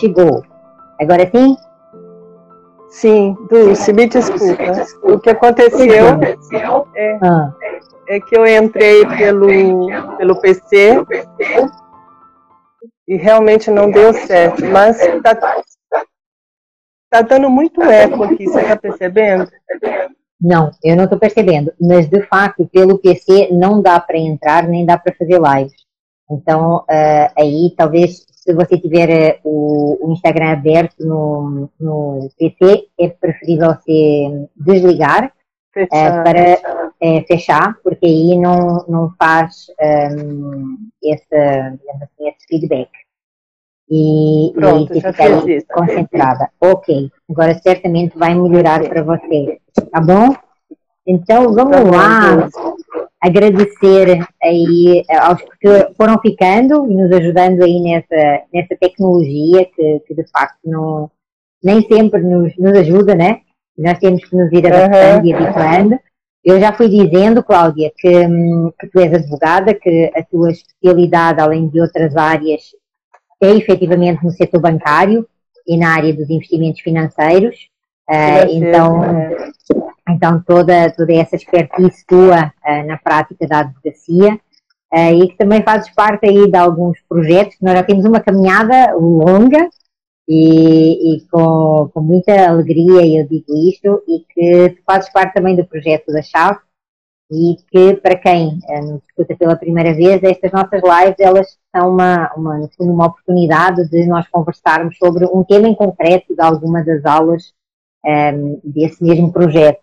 chegou. Agora sim? Sim, Dulce, me desculpa. O que aconteceu é, ah. é que eu entrei pelo, pelo PC e realmente não deu certo, mas está tá dando muito eco aqui, você está percebendo? Não, eu não estou percebendo, mas de fato, pelo PC não dá para entrar nem dá para fazer lives. Então, uh, aí talvez se você tiver uh, o, o, Instagram aberto no, no PC, é preferível você desligar uh, para fechar, porque aí não, não faz um, esse, assim, esse feedback. E, Pronto, e você fica aí concentrada. Ok, agora certamente vai melhorar para você, tá bom? Então vamos tá lá agradecer aí eh, aos que foram ficando e nos ajudando aí nessa, nessa tecnologia que, que de facto não, nem sempre nos, nos ajuda, né? Nós temos que nos ir adaptando uhum. e habituando. Eu já fui dizendo, Cláudia, que, hum, que, tu és advogada, que a tua especialidade, além de outras áreas, é efetivamente no setor bancário e na área dos investimentos financeiros. Uh, então, então toda, toda essa expertise tua uh, na prática da advocacia uh, e que também fazes parte aí de alguns projetos, nós já temos uma caminhada longa e, e com, com muita alegria eu digo isto e que tu fazes parte também do projeto da Chave e que para quem uh, nos escuta pela primeira vez, estas nossas lives elas são uma, uma, uma oportunidade de nós conversarmos sobre um tema em concreto de alguma das aulas um, desse mesmo projeto.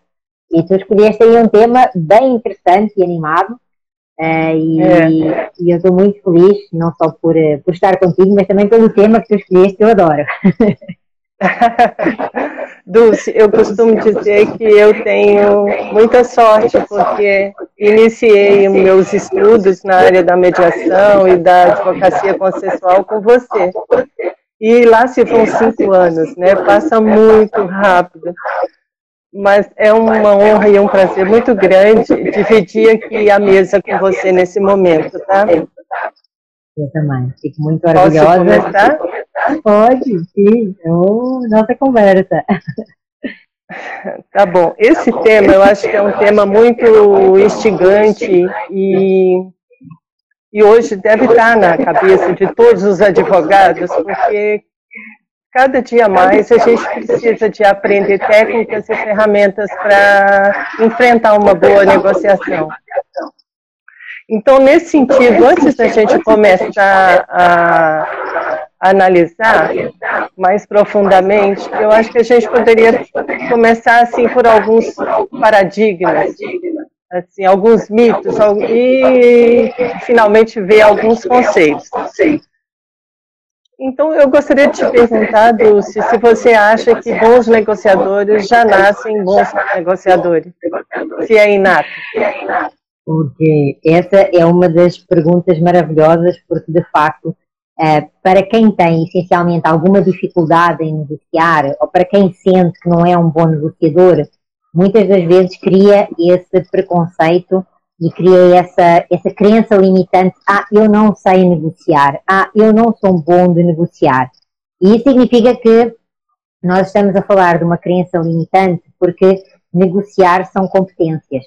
E tu escolheste aí um tema bem interessante e animado. Uh, e, é. e, eu estou muito feliz, não só por, uh, por estar contigo, mas também pelo tema que tu escolheste, eu adoro. Dulce, eu costumo dizer que eu tenho muita sorte, porque iniciei meus estudos na área da mediação e da advocacia consensual com você. E lá se vão cinco anos, né? Passa muito rápido mas é uma honra e um prazer muito grande dividir aqui a mesa com você nesse momento, tá? Eu também, fico muito orgulhosa. Posso começar? Pode, sim, oh, nossa conversa. Tá bom. Esse tema eu acho que é um tema muito instigante e, e hoje deve estar na cabeça de todos os advogados, porque cada dia mais a gente precisa de aprender técnicas e ferramentas para enfrentar uma boa negociação. Então, nesse sentido, antes da gente começar a, analisar mais profundamente, eu acho que a gente poderia começar assim por alguns paradigmas, assim, alguns mitos e finalmente ver alguns conceitos. Então, eu gostaria de te perguntar, Dulce, se você acha que bons negociadores já nascem bons negociadores, se é inato. Porque essa é uma das perguntas maravilhosas, porque de facto, é, para quem tem essencialmente alguma dificuldade em negociar, ou para quem sente que não é um bom negociador, muitas das vezes cria esse preconceito e criei essa, essa crença limitante, ah, eu não sei negociar, ah, eu não sou bom de negociar. E isso significa que nós estamos a falar de uma crença limitante porque negociar são competências.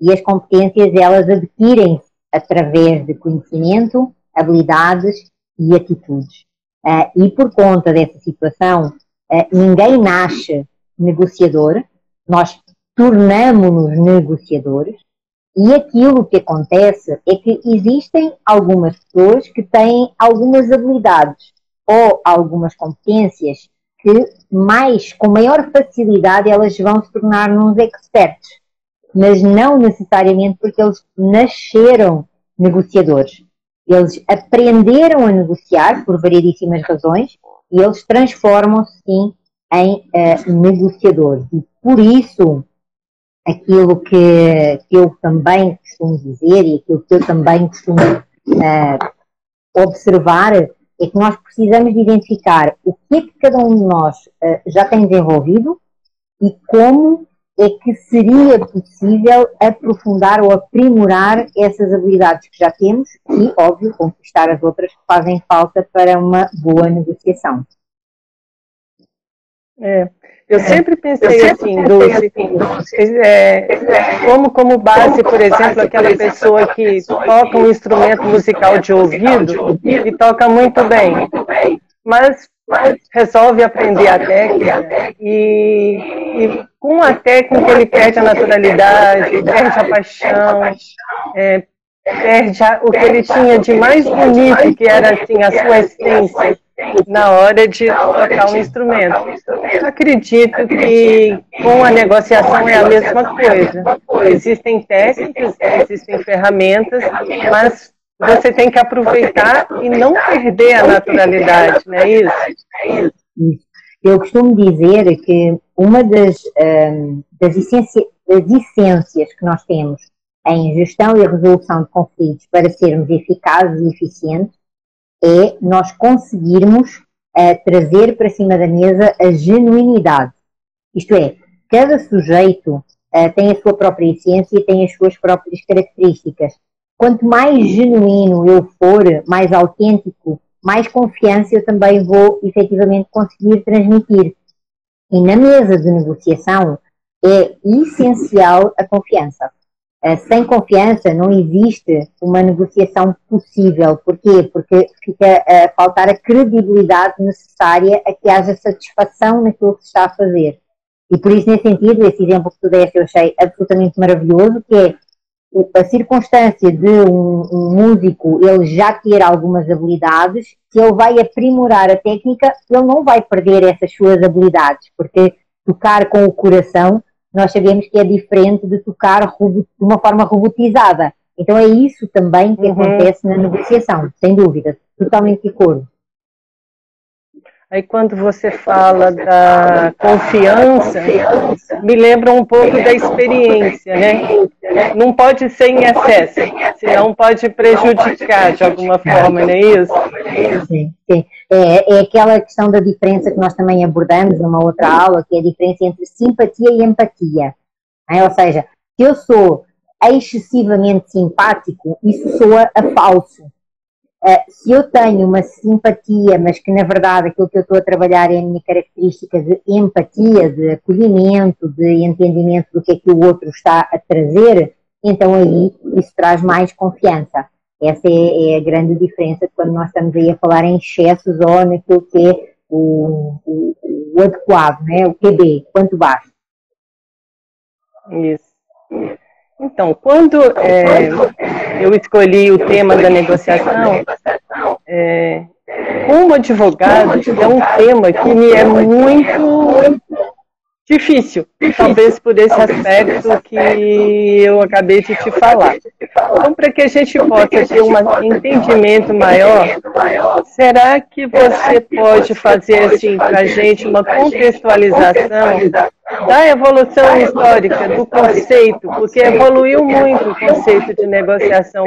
E as competências, elas adquirem-se através de conhecimento, habilidades e atitudes. Uh, e por conta dessa situação, uh, ninguém nasce negociador, nós tornamos-nos negociadores, e aquilo que acontece é que existem algumas pessoas que têm algumas habilidades ou algumas competências que mais, com maior facilidade, elas vão se tornar uns experts. Mas não necessariamente porque eles nasceram negociadores. Eles aprenderam a negociar por variedíssimas razões e eles transformam-se sim em uh, negociadores. E por isso, aquilo que, que eu também costumo dizer e aquilo que eu também costumo uh, observar é que nós precisamos de identificar o que é que cada um de nós uh, já tem desenvolvido e como é que seria possível aprofundar ou aprimorar essas habilidades que já temos e, óbvio, conquistar as outras que fazem falta para uma boa negociação. É. Eu sempre pensei assim, Dulce, é, como como base, por exemplo, aquela pessoa que toca um instrumento musical de ouvido e toca muito bem, mas resolve aprender a técnica e, e com a técnica ele perde a naturalidade, perde a paixão, é, perde a, o que ele tinha de mais bonito, que era assim a sua essência na hora de tocar um instrumento. Eu acredito que com a negociação é a mesma coisa. Existem técnicas, existem ferramentas, mas você tem que aproveitar e não perder a naturalidade, não é isso? Isso. Eu costumo dizer que uma das, um, das, essências, das essências que nós temos em gestão e resolução de conflitos para sermos eficazes e eficientes é nós conseguirmos uh, trazer para cima da mesa a genuinidade. Isto é, cada sujeito uh, tem a sua própria essência e tem as suas próprias características. Quanto mais genuíno eu for, mais autêntico, mais confiança eu também vou efetivamente conseguir transmitir. E na mesa de negociação é essencial a confiança. Eh, sem confiança não existe uma negociação possível. Porquê? Porque fica a faltar a credibilidade necessária a que haja satisfação naquilo que se está a fazer. E por isso, nesse sentido, esse exemplo que tu deste eu achei absolutamente maravilhoso, que é a circunstância de um, um, músico ele já ter algumas habilidades, se ele vai aprimorar a técnica, ele não vai perder essas suas habilidades, porque tocar com o coração nós sabemos que é diferente de tocar de uma forma robotizada. Então é isso também que uhum. acontece na negociação, sem dúvida, totalmente de acordo. Aí quando você fala da confiança, me lembra um pouco da experiência, né? Não pode ser em excesso, senão pode prejudicar de alguma forma, não é isso? Sim, sim. É, é aquela questão da diferença que nós também abordamos numa outra aula, que é a diferença entre simpatia e empatia. É? Ou seja, se eu sou excessivamente simpático, isso soa a falso. Uh, se eu tenho uma simpatia, mas que na verdade aquilo que eu estou a trabalhar é a minha característica de empatia, de acolhimento, de entendimento do que é que o outro está a trazer, então aí isso traz mais confiança. Essa é, é a grande diferença quando nós estamos aí a falar em excessos ou naquilo que é o, o, o adequado, né? o QB, quanto baixo. Isso. Então, quando é, eu escolhi o tema da negociação, é, como advogado, é um tema que me é muito difícil, talvez por esse aspecto que eu acabei de te falar. Então, para que a gente possa ter um entendimento maior, será que você pode fazer assim para a gente uma contextualização da evolução histórica do conceito, porque evoluiu muito o conceito de negociação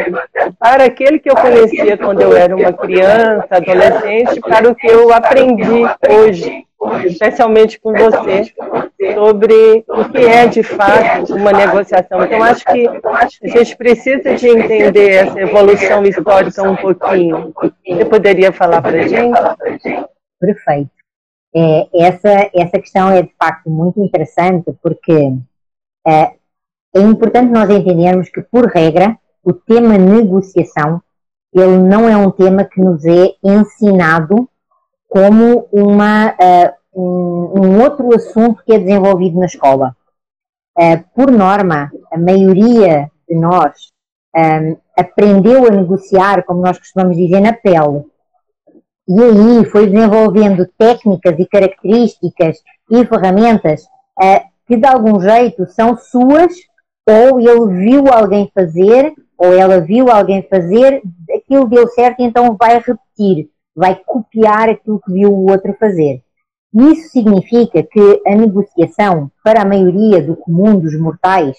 para aquele que eu conhecia quando eu era uma criança, adolescente, para o que eu aprendi hoje especialmente com você, sobre o que é de fato uma negociação. Então, acho que a gente precisa de entender essa evolução histórica um pouquinho. Você poderia falar para a gente? Perfeito. É, essa, essa questão é de facto muito interessante porque é, é importante nós entendermos que, por regra, o tema negociação ele não é um tema que nos é ensinado como uma, uh, um, um, outro assunto que é desenvolvido na escola. Uh, por norma, a maioria de nós um, eh, aprendeu a negociar, como nós costumamos dizer, na pele. E aí foi desenvolvendo técnicas e características e ferramentas uh, que de algum jeito são suas, ou ele viu alguém fazer, ou ela viu alguém fazer, aquilo deu certo, então vai repetir vai copiar aquilo que viu o outro fazer. Isso significa que a negociação, para a maioria do comum dos mortais,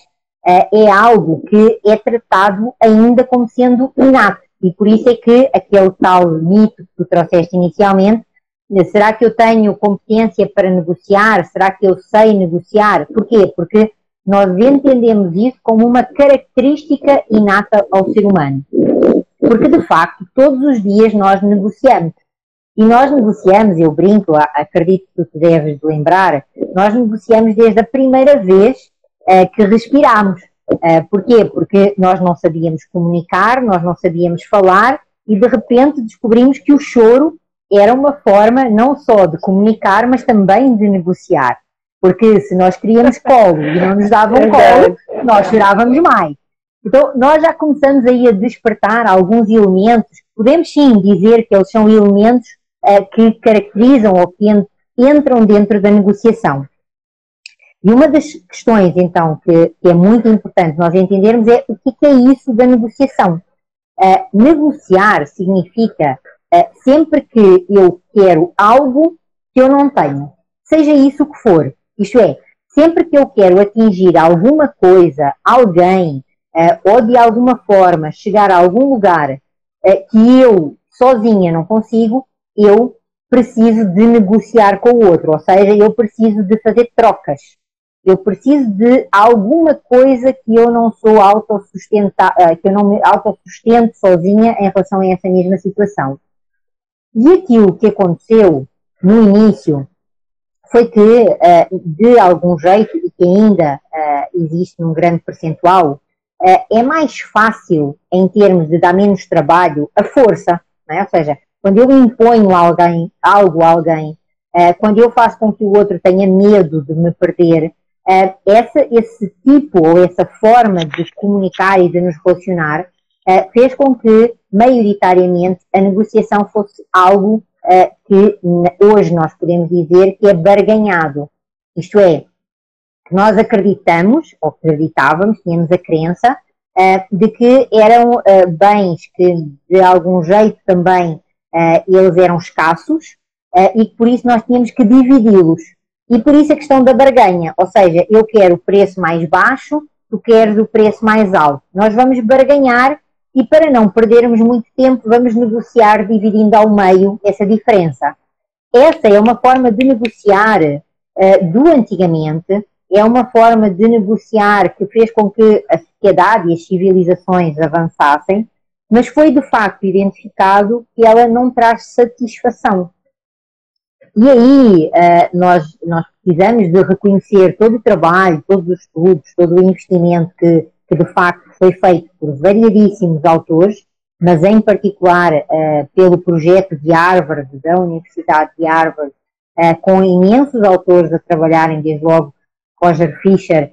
eh, é algo que é tratado ainda como sendo inato. E por isso é que aquele tal mito que tu trouxeste inicialmente, eh, será que eu tenho competência para negociar? Será que eu sei negociar? Porquê? Porque nós entendemos isso como uma característica inata ao ser humano. Porque, de facto, todos os dias nós negociamos. E nós negociamos, eu brinco, acredito que tu deves lembrar, nós negociamos desde a primeira vez uh, que respiramos. Uh, porquê? Porque nós não sabíamos comunicar, nós não sabíamos falar e de repente descobrimos que o choro era uma forma não só de comunicar, mas também de negociar. Porque se nós queríamos colo e não nos davam colo, nós chorávamos mais. Então, nós já começamos aí a despertar alguns elementos, podemos sim dizer que eles são elementos uh, que caracterizam ou que entram dentro da negociação. E uma das questões, então, que, que é muito importante nós entendermos é o que, que é isso da negociação. Uh, negociar significa uh, sempre que eu quero algo que eu não tenho, seja isso o que for. Isto é, sempre que eu quero atingir alguma coisa, alguém, uh, ou de alguma forma chegar a algum lugar que eu sozinha não consigo, eu preciso de negociar com o outro, ou seja, eu preciso de fazer trocas. Eu preciso de alguma coisa que eu não sou autossustentar, eh, que eu não me autossustento sozinha em relação a essa mesma situação. E aquilo que aconteceu no início foi que, eh, de algum jeito, e que ainda eh, existe num grande percentual, é mais fácil, em termos de dar menos trabalho, a força. É? Ou seja, quando eu imponho alguém, algo a alguém, quando eu faço com que o outro tenha medo de me perder, uh, essa, esse tipo ou essa forma de comunicar e de nos relacionar uh, fez com que, maioritariamente, a negociação fosse algo uh, que hoje nós podemos dizer que é barganhado. Isto é, que nós acreditamos, ou acreditávamos, tínhamos a crença, de que eram bens que, de algum jeito também, eles eram escassos, e que por isso nós tínhamos que dividi-los. E por isso a questão da barganha, ou seja, eu quero o preço mais baixo, tu queres o preço mais alto. Nós vamos barganhar e para não perdermos muito tempo, vamos negociar dividindo ao meio essa diferença. Essa é uma forma de negociar uh, do antigamente, é uma forma de negociar que fez com que a sociedade e as civilizações avançassem, mas foi de facto identificado que ela não traz satisfação. E aí uh, nós, nós precisamos de reconhecer todo o trabalho, todos os estudos, todo o investimento que, que de facto foi feito por variadíssimos autores, mas em particular uh, pelo projeto de Harvard, da Universidade de Harvard, uh, com imensos autores a trabalharem, desde logo Roger Fisher,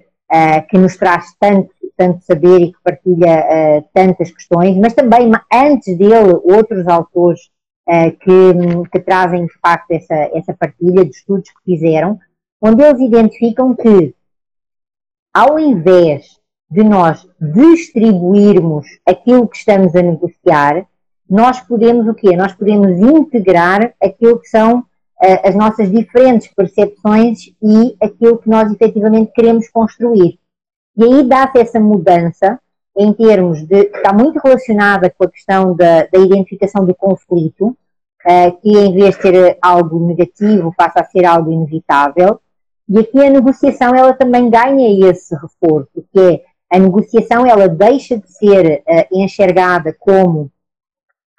que nos traz tanto, tanto saber e que partilha tantas questões, mas também antes dele outros autores uh, que, que, trazem de facto essa, essa partilha de estudos que fizeram, onde eles identificam que, ao invés de nós distribuirmos aquilo que estamos a negociar, nós podemos o quê? Nós podemos integrar aquilo que são uh, as nossas diferentes percepções e aquilo que nós efetivamente queremos construir. E aí dá-se essa mudança em termos de. está muito relacionada com a questão da, da identificação do conflito, uh, que em vez de ser algo negativo passa a ser algo inevitável. E aqui a negociação ela também ganha esse reforço, que é a negociação ela deixa de ser uh, enxergada como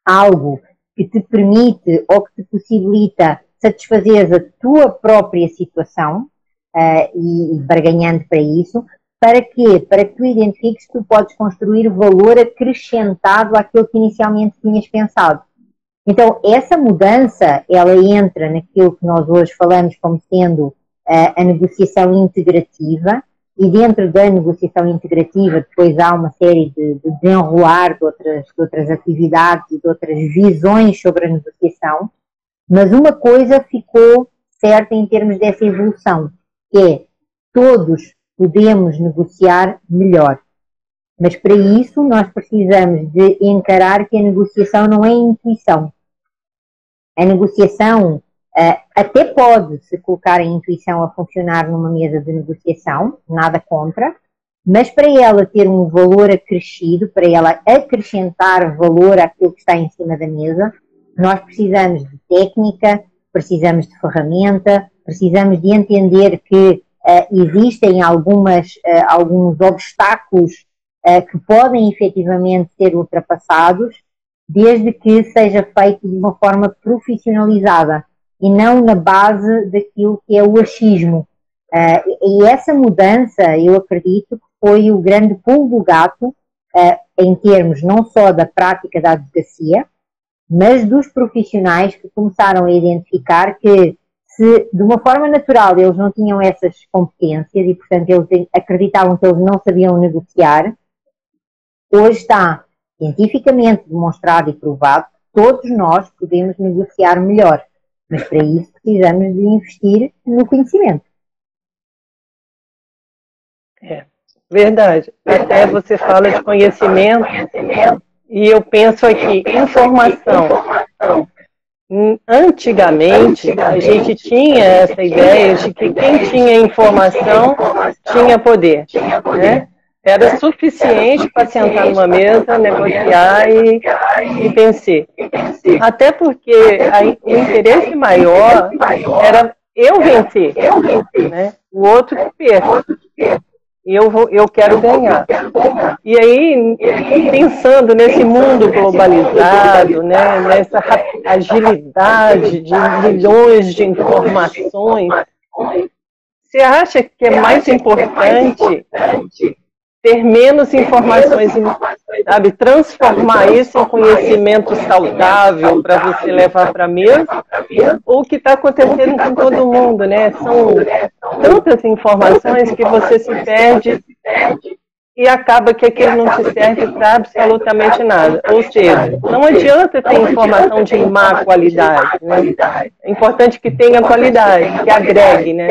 algo que te permite ou que te possibilita satisfazer a tua própria situação uh, e, e barganhando para isso, para quê? Para que tu identifiques que tu podes construir valor acrescentado àquilo que inicialmente tinhas pensado. Então, essa mudança, ela entra naquilo que nós hoje falamos como sendo uh, a negociação integrativa, e dentro da negociação integrativa depois há uma série de, de desenrolar de outras, de outras atividades e de outras visões sobre a negociação, mas uma coisa ficou certa em termos dessa evolução, que é todos podemos negociar melhor. Mas para isso nós precisamos de encarar que a negociação não é intuição. A negociação uh, até pode se colocar a intuição a funcionar numa mesa de negociação, nada contra, mas para ela ter um valor acrescido, para ela acrescentar valor àquilo que está em cima da mesa, nós precisamos de técnica, precisamos de ferramenta, precisamos de entender que existem algumas, uh, alguns obstáculos uh, que podem efetivamente ser ultrapassados desde que seja feito de uma forma profissionalizada e não na base daquilo que é o achismo. E essa mudança, eu acredito, foi o grande pulo do gato em termos não só da prática da advocacia, mas dos profissionais que começaram a identificar que se de uma forma natural eles não tinham essas competências e, portanto, eles acreditavam que eles não sabiam negociar, hoje está cientificamente demonstrado e provado que todos nós podemos negociar melhor, mas para isso precisamos de investir no conhecimento. É, verdade. Até você fala de conhecimento e eu penso aqui, informação. Antigamente, a gente tinha essa ideia de que quem tinha informação tinha poder. Né? Era suficiente para sentar numa mesa, negociar e, e vencer. Até porque a, o interesse maior era eu vencer, né? o outro que perca eu, vou, eu quero ganhar. E aí, pensando nesse mundo globalizado, né, nessa agilidade de milhões de informações, você acha que é mais importante ter menos informações, sabe, transformar isso em conhecimento saudável para você levar para a mesa, ou o que está acontecendo com todo mundo, né? São tantas informações que você se perde e acaba que aquilo não te serve para absolutamente nada. Ou seja, não adianta ter informação de má qualidade. Né? É importante que tenha qualidade, que agregue, né?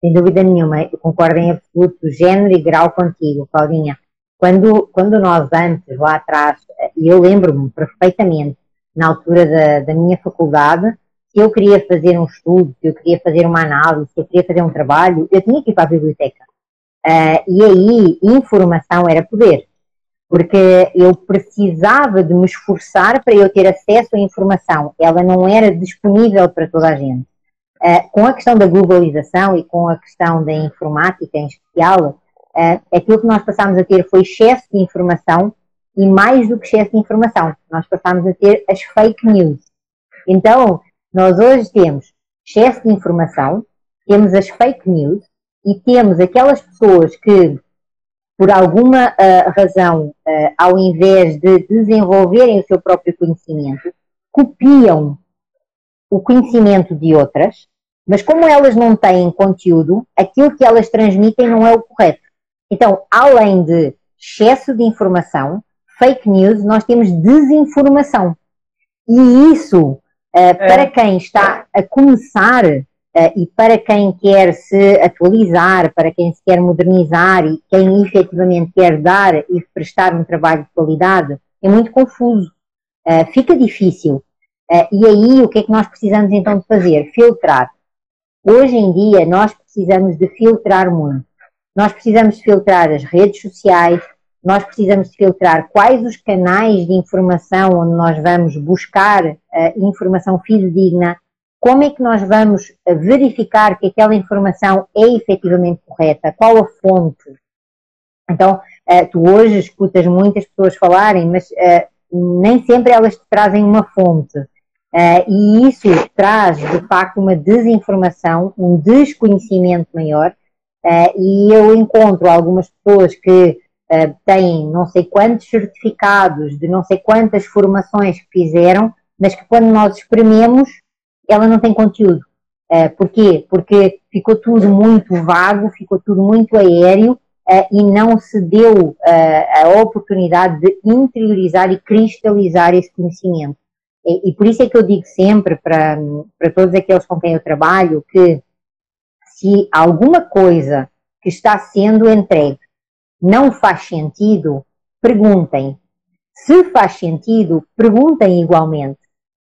Sem dúvida nenhuma, eu concordo em absoluto, gênero e grau contigo, Claudinha. Quando, quando nós antes, lá atrás, e eu lembro-me perfeitamente, na altura da, da minha faculdade, se eu queria fazer um estudo, se eu queria fazer uma análise, se eu queria fazer um trabalho, eu tinha que ir para a biblioteca. Uh, e aí, informação era poder. Porque eu precisava de me esforçar para eu ter acesso à informação. Ela não era disponível para toda a gente. Uh, com a questão da globalização e com a questão da informática em especial, uh, aquilo que nós passámos a ter foi excesso de informação e mais do que excesso de informação, nós passámos a ter as fake news. Então, nós hoje temos excesso de informação, temos as fake news e temos aquelas pessoas que, por alguma uh, razão, ao invés de desenvolverem o seu próprio conhecimento, copiam o conhecimento de outras, mas como elas não têm conteúdo, aquilo que elas transmitem não é o correto. Então, além de excesso de informação, fake news, nós temos desinformação. E isso, uh, para quem está a começar uh, e para quem quer se atualizar, para quem se quer modernizar e quem efetivamente quer dar e prestar um trabalho de qualidade, é muito confuso. Uh, fica difícil. E aí, o que é que nós precisamos então de fazer? Filtrar. Hoje em dia, nós precisamos de filtrar muito. Nós precisamos de filtrar as redes sociais, nós precisamos de filtrar quais os canais de informação onde nós vamos buscar uh, informação fidedigna, como é que nós vamos verificar que aquela informação é efetivamente correta, qual a fonte. Então, uh, tu hoje escutas muitas pessoas falarem, mas nem sempre elas te trazem uma fonte. Uh, e isso traz, de facto, uma desinformação, um desconhecimento maior. Uh, e eu encontro algumas pessoas que uh, têm não sei quantos certificados de não sei quantas formações que fizeram, mas que quando nós esprememos, ela não tem conteúdo. Uh, porquê? Porque ficou tudo muito vago, ficou tudo muito aéreo e não se deu a oportunidade de interiorizar e cristalizar esse conhecimento. E, e, por isso é que eu digo sempre para, para todos aqueles com quem eu trabalho que se alguma coisa que está sendo entregue não faz sentido, perguntem. Se faz sentido, perguntem igualmente.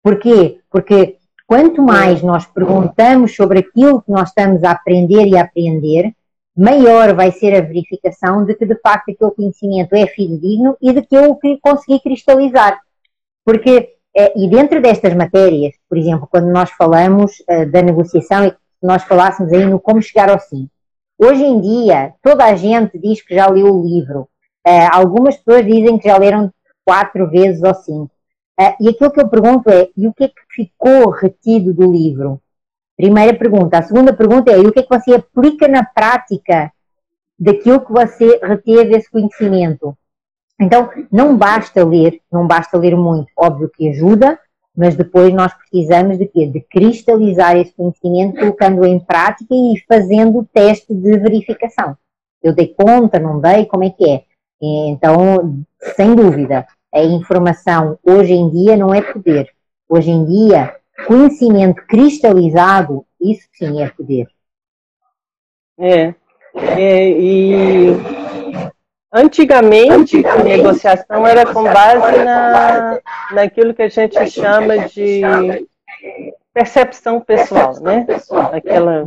Porquê? Porque quanto mais nós perguntamos sobre aquilo que nós estamos a aprender e a aprender, maior vai ser a verificação de que de facto aquele conhecimento é fidedigno e de que eu consegui cristalizar. Porque e dentro destas matérias, por exemplo, quando nós falamos uh, da negociação e nós falássemos aí no como chegar ao sim. Hoje em dia, toda a gente diz que já leu o livro. Uh, algumas pessoas dizem que já leram quatro vezes ou cinco. Uh, e aquilo que eu pergunto é, e o que é que ficou retido do livro? Primeira pergunta. A segunda pergunta é, e o que é que você aplica na prática daquilo que você reteve esse conhecimento? Então, não basta ler, não basta ler muito, óbvio que ajuda, mas depois nós precisamos de quê? De cristalizar esse conhecimento, colocando em prática e fazendo o teste de verificação. Eu dei conta, não dei, como é que é? Então, sem dúvida, a informação hoje em dia não é poder. Hoje em dia, conhecimento cristalizado, isso sim é poder. É, é e Antigamente, a negociação era com base na, naquilo que a gente chama de percepção pessoal, né? Aquela...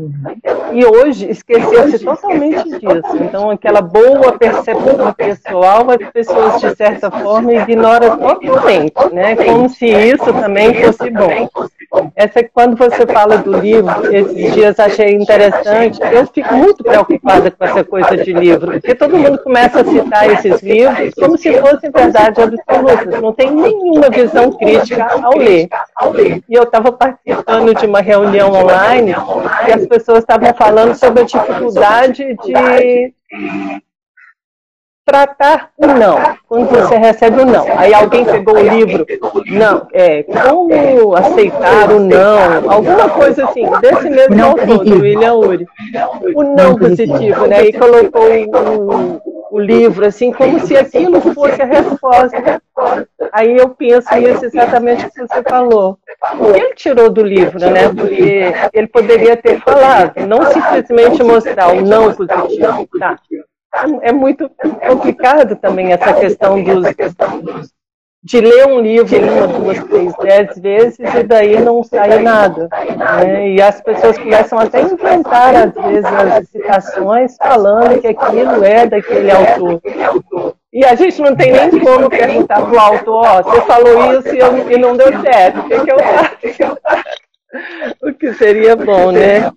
E hoje esqueceu-se totalmente disso. Então, aquela boa percepção pessoal, as pessoas, de certa forma, ignoram totalmente, né? Como se isso também fosse bom. Essa quando você fala do livro, esses dias achei interessante, eu fico muito preocupada com essa coisa de livro, porque todo mundo começa a citar esses livros como se fossem verdade absolutas, não tem nenhuma visão crítica ao ler. E eu estava participando de uma reunião online e as pessoas estavam falando sobre a dificuldade de tratar o não, quando você recebe o não. Aí alguém pegou o livro, não, é, como aceitar o não, alguma coisa assim, desse mesmo autor, do William Ury. O não positivo, né? E colocou o, o livro assim, como se aquilo fosse a resposta. Aí eu penso nisso exatamente o que você falou. Ele tirou do livro, né? Porque ele poderia ter falado, não simplesmente mostrar o não positivo, tá? É muito complicado também essa questão dos, de ler um livro uma, duas, três, dez vezes e daí não sai nada. Né? E as pessoas começam até a inventar, às vezes, as citações falando que aquilo é daquele autor. E a gente não tem nem como perguntar para o autor, você falou isso e, eu, e não deu certo, o que, que eu faço? O que seria bom, né?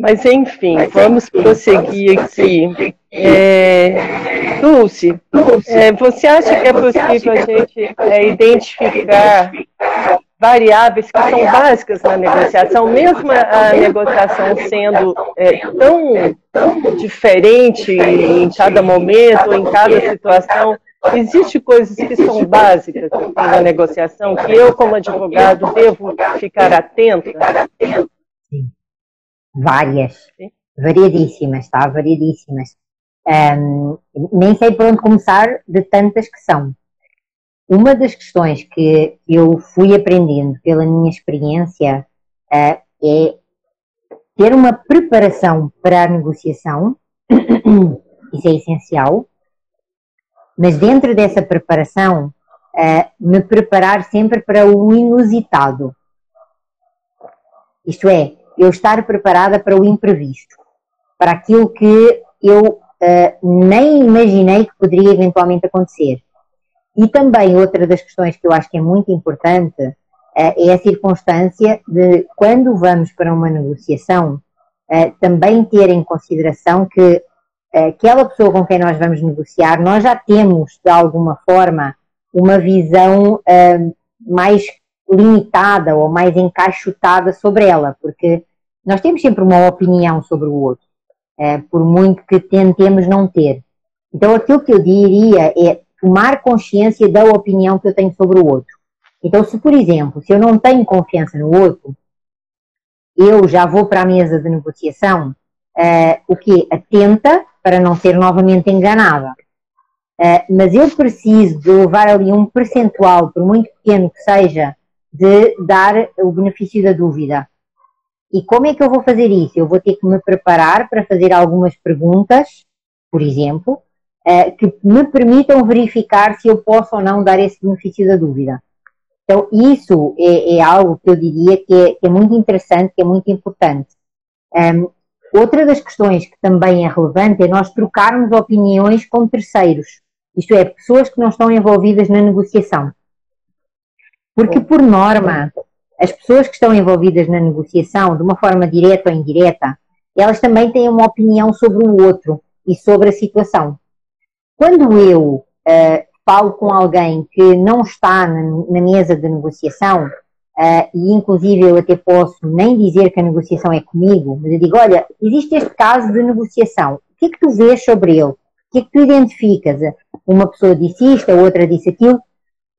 Mas, enfim, vamos prosseguir aqui. É, Dulce, é, você acha que é possível a gente é, identificar variáveis que são básicas na negociação, mesmo a negociação sendo é, tão, tão diferente em cada momento, em cada situação, Existem coisas que são básicas na negociação que eu, como advogado, devo ficar atenta? Várias. Sim. Variadíssimas, tá? Variadíssimas. Um, nem sei por onde começar de tantas que são. Uma das questões que eu fui aprendendo pela minha experiência uh, é ter uma preparação para a negociação, isso é essencial, mas dentro dessa preparação, uh, me preparar sempre para o inusitado. Isto é, eu estar preparada para o imprevisto, para aquilo que eu uh, nem imaginei que poderia eventualmente acontecer. E também outra das questões que eu acho que é muito importante uh, é a circunstância de quando vamos para uma negociação, uh, também ter em consideração que aquela pessoa com quem nós vamos negociar, nós já temos de alguma forma uma visão mais limitada ou mais encaixotada sobre ela, porque nós temos sempre uma opinião sobre o outro, é, por muito que tentemos não ter. Então, aquilo que eu diria é tomar consciência da opinião que eu tenho sobre o outro. Então, se, por exemplo, se eu não tenho confiança no outro, eu já vou para a mesa de negociação, é, o que? Atenta para não ser novamente enganada. É, mas eu preciso de levar ali um percentual, por muito pequeno que seja, de dar o benefício da dúvida. E como é que eu vou fazer isso? Eu vou ter que me preparar para fazer algumas perguntas, por exemplo, eh, que me permitam verificar se eu posso ou não dar esse benefício da dúvida. Então, isso é, é algo que eu diria que é, que é, muito interessante, que é muito importante. Um, outra das questões que também é relevante é nós trocarmos opiniões com terceiros, isto é, pessoas que não estão envolvidas na negociação. Porque, por norma, as pessoas que estão envolvidas na negociação, de uma forma direta ou indireta, elas também têm uma opinião sobre o outro e sobre a situação. Quando eu uh, falo com alguém que não está na, na mesa de negociação, uh, e inclusive eu até posso nem dizer que a negociação é comigo, mas eu digo, olha, existe este caso de negociação, o que é que tu vês sobre ele? O que é que tu identificas? Uma pessoa disse isto, a outra disse aquilo.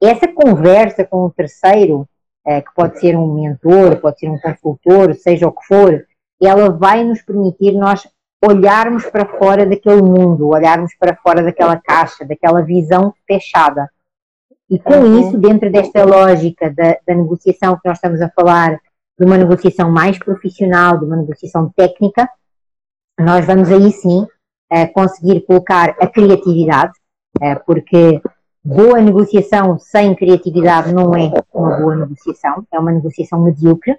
Essa conversa com o terceiro, uh, que pode ser um mentor, pode ser um consultor, seja o que for, ela vai nos permitir nós olharmos para fora daquele mundo, olharmos para fora daquela caixa, daquela visão fechada. E com uhum. isso, dentro desta lógica da, da, negociação que nós estamos a falar, de uma negociação mais profissional, de uma negociação técnica, nós vamos aí sim uh, conseguir colocar a criatividade, uh, porque boa negociação sem criatividade não é uma boa negociação, é uma negociação medíocre.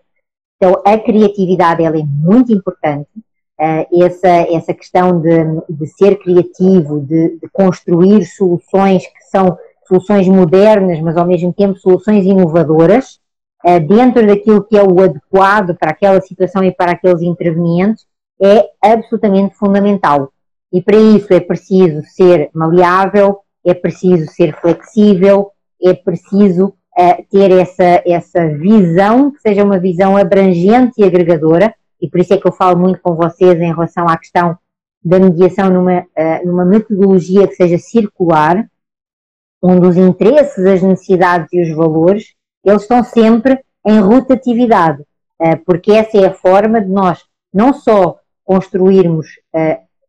Então, a criatividade ela é muito importante uh, essa, essa questão de, de ser criativo, de, de, construir soluções que são soluções modernas, mas ao mesmo tempo soluções inovadoras, uh, dentro daquilo que é o adequado para aquela situação e para aqueles intervenientes, é absolutamente fundamental. E para isso é preciso ser maleável, é preciso ser flexível, é preciso uh, ter essa, essa visão, que seja uma visão abrangente e agregadora, e por isso é que eu falo muito com vocês em relação à questão da mediação numa, uh, numa metodologia que seja circular, onde os interesses, as necessidades e os valores, eles estão sempre em rotatividade, uh, porque essa é a forma de nós não só construirmos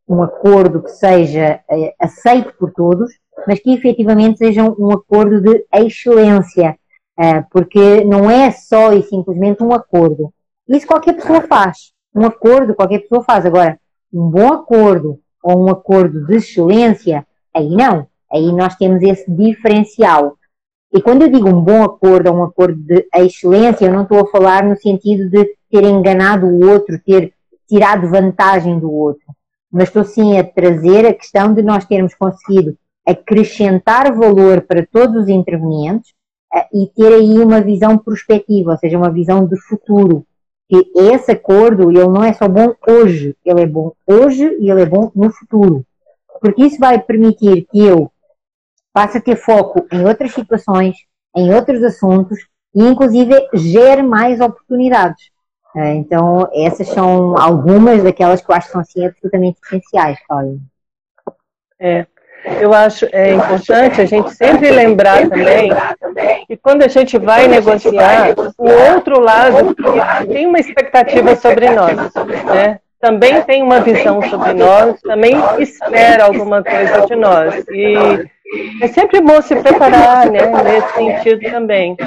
um acordo que seja aceito por todos, mas que efetivamente seja um acordo de excelência, porque não é só e simplesmente um acordo, isso qualquer pessoa faz. Um acordo qualquer pessoa faz. Agora, um bom acordo ou um acordo de excelência, aí não. Aí nós temos esse diferencial. E quando eu digo um bom acordo ou um acordo de excelência, eu não estou a falar no sentido de ter enganado o outro, ter tirado vantagem do outro. Mas estou sim a trazer a questão de nós termos conseguido acrescentar valor para todos os intervenientes eh, e ter aí uma visão prospectiva, ou seja, uma visão de futuro que esse acordo ele não é só bom hoje, ele é bom hoje e ele é bom no futuro. Porque isso vai permitir que eu passe a ter foco em outras situações, em outros assuntos e inclusive gere mais oportunidades. Eh, então, essas são algumas daquelas que eu acho que são assim absolutamente essenciais, Cláudia. É, eu acho é importante a gente sempre lembrar também que quando a gente vai negociar, o outro lado tem uma expectativa sobre nós, né? também tem uma visão sobre nós, também espera alguma coisa de nós. E é sempre bom se preparar né, nesse sentido também.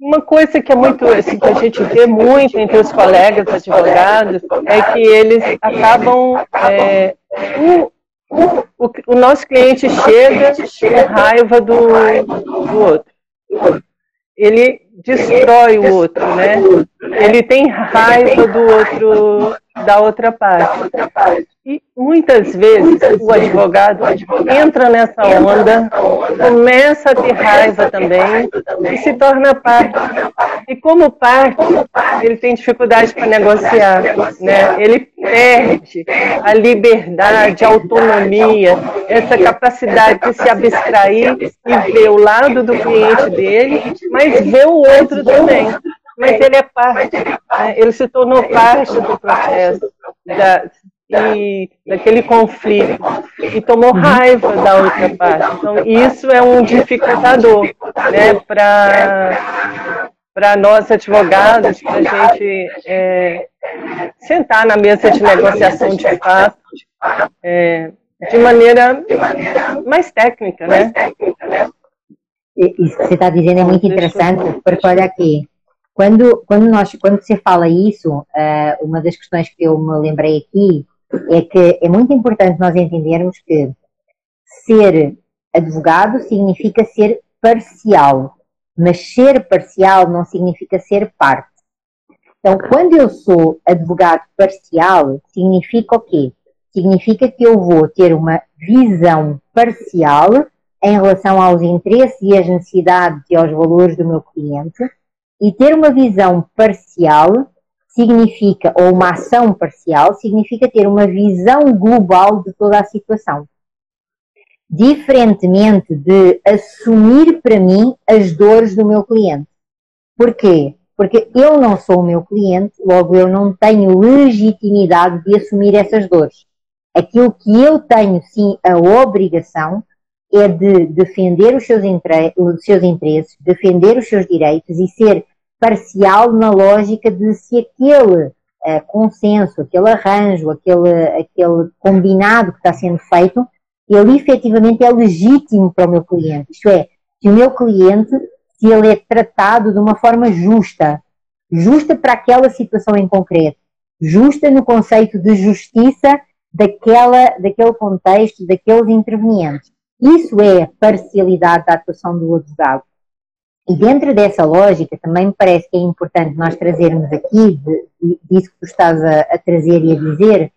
Uma coisa que é muito, assim, que a gente vê muito entre os colegas advogados é que eles acabam é, o, o nosso cliente chega com raiva do, do outro. Ele destrói o outro, né? Ele tem raiva do outro, da outra parte. E muitas vezes o advogado entra nessa onda, começa a ter raiva também e se torna parte. E como parte, ele tem dificuldade para negociar, né? Ele perde a liberdade, a autonomia, essa capacidade de se abstrair e ver o lado do cliente dele, mas ver o outro também. Mas ele é parte, né? ele se tornou parte do processo. Da, e daquele conflito e tomou raiva da outra parte. Então, isso é um dificultador né, para para nós advogados, para a gente é, sentar na mesa de negociação de fato, é, de maneira mais técnica, né? Isso que você está dizendo é muito interessante, porque olha aqui, quando, quando, nós, quando você fala isso, uma das questões que eu me lembrei aqui é que é muito importante nós entendermos que ser advogado significa ser parcial, mas ser parcial não significa ser parte. Então, quando eu sou advogado parcial, significa o quê? Significa que eu vou ter uma visão parcial em relação aos interesses e às necessidades e aos valores do meu cliente e ter uma visão parcial significa, ou uma ação parcial, significa ter uma visão global de toda a situação. diferentemente de assumir para mim as dores do meu cliente. Porquê? Porque eu não sou o meu cliente, logo eu não tenho legitimidade de assumir essas dores. Aquilo que eu tenho, sim, a obrigação é de defender os seus, os seus interesses, defender os seus direitos e ser parcial na lógica de se aquele uh, consenso, aquele arranjo, aquele, aquele combinado que está sendo feito, ele efetivamente é legítimo para o meu cliente. Isto é, se o meu cliente, se ele é tratado de uma forma justa, justa para aquela situação em concreto, justa no conceito de justiça daquela, daquele contexto, daqueles intervenientes. Isso é parcialidade da atuação do advogado. E dentro dessa lógica, também me parece que é importante nós trazermos aqui, disso que tu estás a, a trazer e a dizer,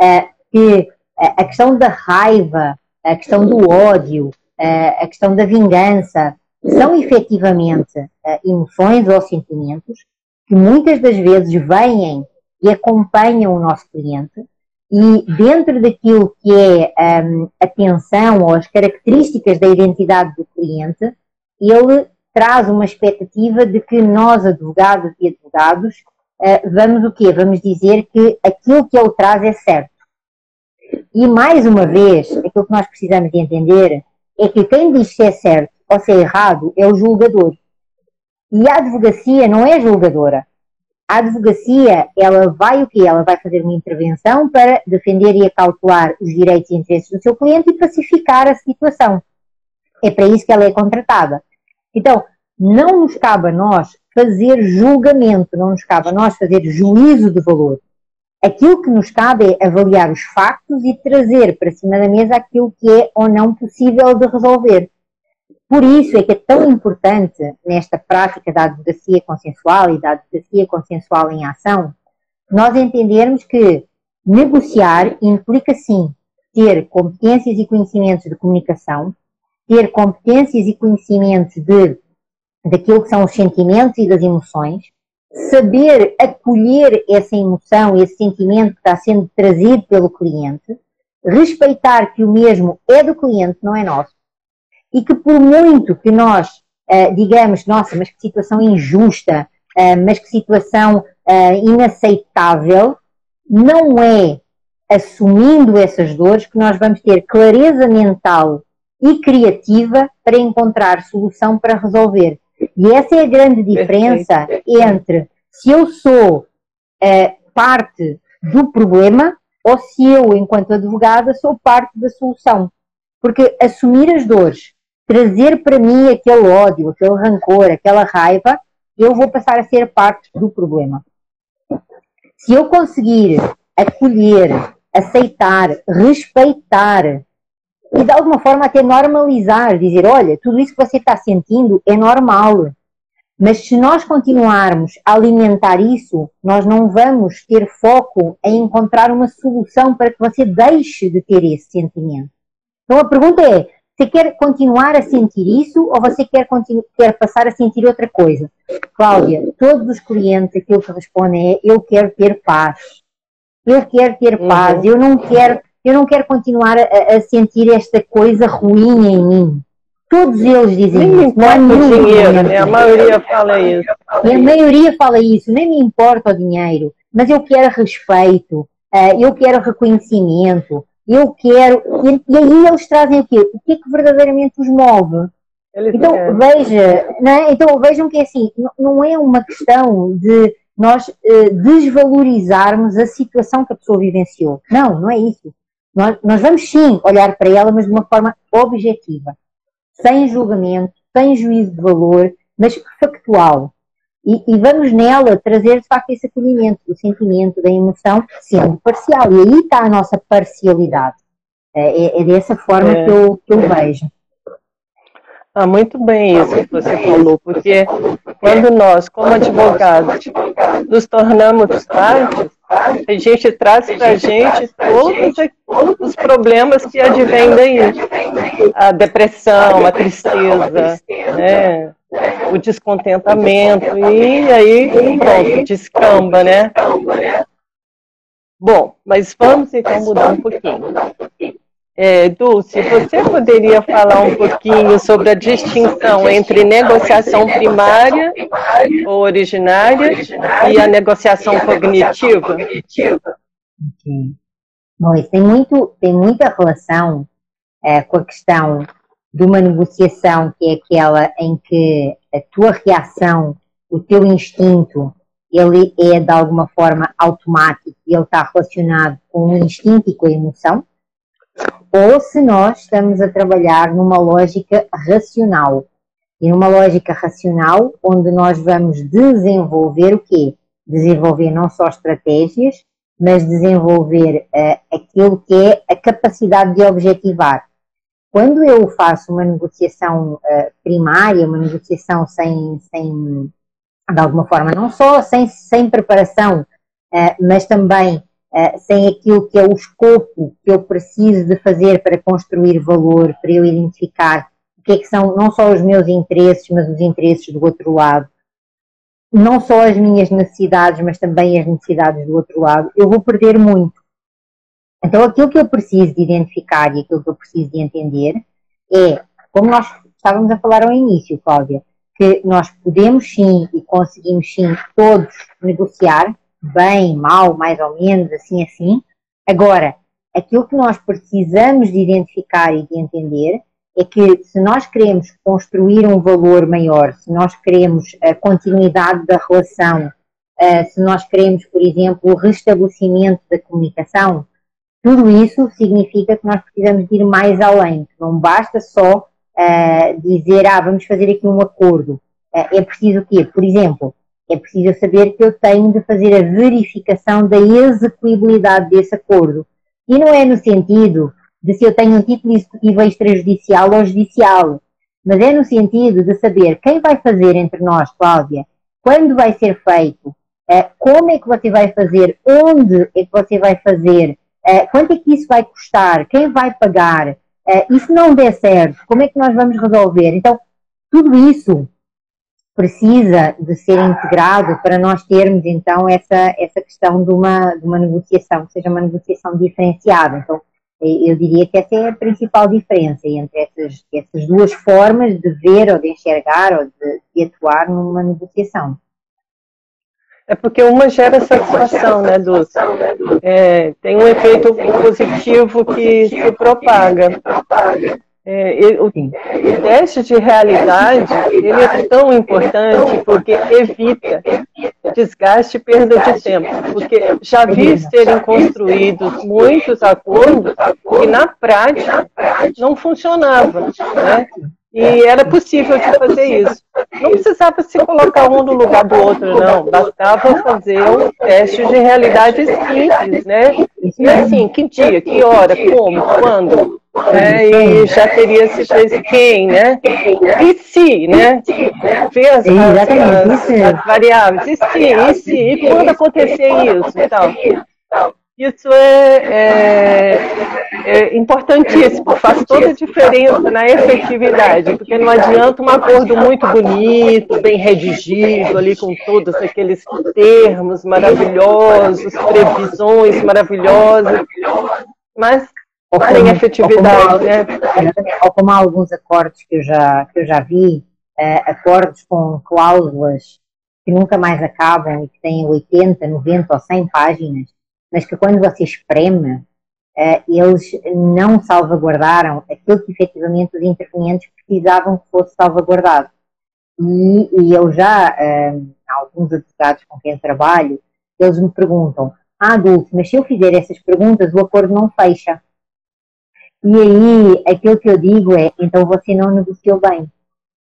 uh, que a questão da raiva, a questão do ódio, uh, a questão da vingança, são efetivamente uh, emoções ou sentimentos que muitas das vezes vêm e acompanham o nosso cliente e dentro daquilo que é um, a atenção ou as características da identidade do cliente, ele traz uma expectativa de que nós, advogados e advogados, uh, vamos o quê? Vamos dizer que aquilo que ele traz é certo. E mais uma vez, aquilo que nós precisamos de entender é que quem diz se é certo ou se é errado é o julgador. E a advocacia não é julgadora. A advocacia, ela vai o quê? Ela vai fazer uma intervenção para defender e acautelar os direitos e interesses do seu cliente e pacificar a situação. É para isso que ela é contratada. Então, não nos cabe a nós fazer julgamento, não nos cabe a nós fazer juízo de valor. Aquilo que nos cabe é avaliar os factos e trazer para cima da mesa aquilo que é ou não possível de resolver. Por isso é que é tão importante nesta prática da advocacia consensual e da advocacia consensual em ação, nós entendermos que negociar implica sim ter competências e conhecimentos de comunicação, ter competências e conhecimentos de, daquilo que são os sentimentos e das emoções, saber acolher essa emoção, esse sentimento que está sendo trazido pelo cliente, respeitar que o mesmo é do cliente, não é nosso, e que por muito que nós uh, digamos, nossa, mas que situação injusta, uh, mas que situação uh, inaceitável, não é assumindo essas dores que nós vamos ter clareza mental e criativa para encontrar solução para resolver. E essa é a grande diferença entre se eu sou parte do problema ou se eu, enquanto advogada, sou parte da solução. Porque assumir as dores trazer para mim aquele ódio, aquele rancor, aquela raiva, eu vou passar a ser parte do problema. Se eu conseguir acolher, aceitar, respeitar e de alguma forma até normalizar, dizer, olha, tudo isso que você está sentindo é normal. Mas se nós continuarmos a alimentar isso, nós não vamos ter foco em encontrar uma solução para que você deixe de ter esse sentimento. Então a pergunta é: você quer continuar a sentir isso ou você quer, quer passar a sentir outra coisa? Cláudia, todos os clientes aquilo que respondem é eu quero ter paz. Eu quero ter uhum. paz, eu não quero, eu não quero continuar a, a, sentir esta coisa ruim em mim. Todos eles dizem nem isso. Não é dinheiro, né? A maioria fala isso. E a maioria fala isso, nem me importa o dinheiro, mas eu quero respeito, eh, eu quero reconhecimento, eu quero. E, aí eles trazem o quê? O que é que verdadeiramente os move? Eles então, veja, né? então vejam que é assim, não é uma questão de nós uh, desvalorizarmos a situação que a pessoa vivenciou. Não, não é isso. Nós, nós vamos sim olhar para ela, mas de uma forma objetiva, sem julgamento, sem juízo de valor, mas factual. E, e, vamos nela trazer de facto esse acolhimento do sentimento, da emoção, sendo parcial. E aí está a nossa parcialidade. É, é, é dessa forma é. que, eu, que eu vejo. Ah, muito bem isso que você falou, porque quando nós, como advogados, nos tornamos partes, a gente traz para a gente todos os problemas que advêm daí. A depressão, a tristeza, né? o descontentamento, e aí, pronto, descamba, né? Bom, mas vamos então mudar um pouquinho. É, Dulce, você poderia falar um pouquinho sobre a distinção entre negociação primária ou originária e a negociação cognitiva? Okay. Bom, isso tem, muito, tem muita relação é, com a questão de uma negociação que é aquela em que a tua reação, o teu instinto, ele é de alguma forma automático e ele está relacionado com o instinto e com a emoção ou se nós estamos a trabalhar numa lógica racional. E numa lógica racional, onde nós vamos desenvolver o quê? Desenvolver não só estratégias, mas desenvolver uh, aquilo que é a capacidade de objetivar. Quando eu faço uma negociação uh, primária, uma negociação sem, sem, de alguma forma, não só sem, sem preparação, uh, mas também uh, sem aquilo que é o escopo que eu preciso de fazer para construir valor, para eu identificar o que é que são não só os meus interesses, mas os interesses do outro lado, não só as minhas necessidades, mas também as necessidades do outro lado, eu vou perder muito. Então, aquilo que eu preciso de identificar e aquilo que eu preciso de entender é, como nós estávamos a falar ao início, Cláudia, que nós podemos sim e conseguimos sim todos negociar, bem, mal, mais ou menos, assim, assim. Agora, aquilo que nós precisamos de identificar e de entender é que se nós queremos construir um valor maior, se nós queremos a continuidade da relação, eh, se nós queremos, por exemplo, o restabelecimento da comunicação, tudo isso significa que nós precisamos de ir mais além. Não basta só uh, dizer, ah, vamos fazer aqui um acordo. Uh, é preciso o quê? Por exemplo, é preciso saber que eu tenho de fazer a verificação da execuibilidade desse acordo. E não é no sentido de se eu tenho um título executivo extrajudicial ou judicial, mas é no sentido de saber quem vai fazer entre nós, Cláudia, quando vai ser feito, eh, como é que você vai fazer, onde é que você vai fazer, eh, quanto é que isso vai custar, quem vai pagar, eh, e se não der certo, como é que nós vamos resolver? Então, tudo isso precisa de ser integrado para nós termos então essa, essa questão de uma, de uma negociação, que seja uma negociação diferenciada. Então, eu diria que essa é a principal diferença entre essas, essas duas formas de ver ou de enxergar ou de, de atuar numa negociação. É porque uma gera satisfação, né, Dulce? É, tem um efeito positivo que se propaga. É, o, o teste de realidade ele é tão importante porque evita desgaste e perda de tempo. Porque já vi serem construídos muitos acordos que na prática não funcionavam. Né? E era possível de fazer isso. Não precisava se colocar um no lugar do outro, não. Bastava fazer um teste de realidade simples, né? E assim, que dia, que hora, como, quando? É, e já teria se fez quem, né? E se, né? Ver as, as, as, variáveis. E se, e se, e quando acontecer isso e tal. Isso é, é, é, importantíssimo, faz toda a diferença na efetividade, porque não adianta um acordo muito bonito, bem redigido, ali com todos aqueles termos maravilhosos, previsões maravilhosas, mas ou sem efetividade, como, né? Ou como alguns acordos que eu já, que eu já vi, uh, acordos com cláusulas que nunca mais acabam e que têm 80, 90 ou 100 páginas, mas que quando você espreme, uh, eles não salvaguardaram aquilo que efetivamente os intervenientes precisavam que fosse salvaguardado. E, e eu já, uh, alguns advogados com quem trabalho, eles me perguntam, ah, Dulce, mas se eu fizer essas perguntas, o acordo não fecha. E aí, aquilo que eu digo é, então você não negociou bem.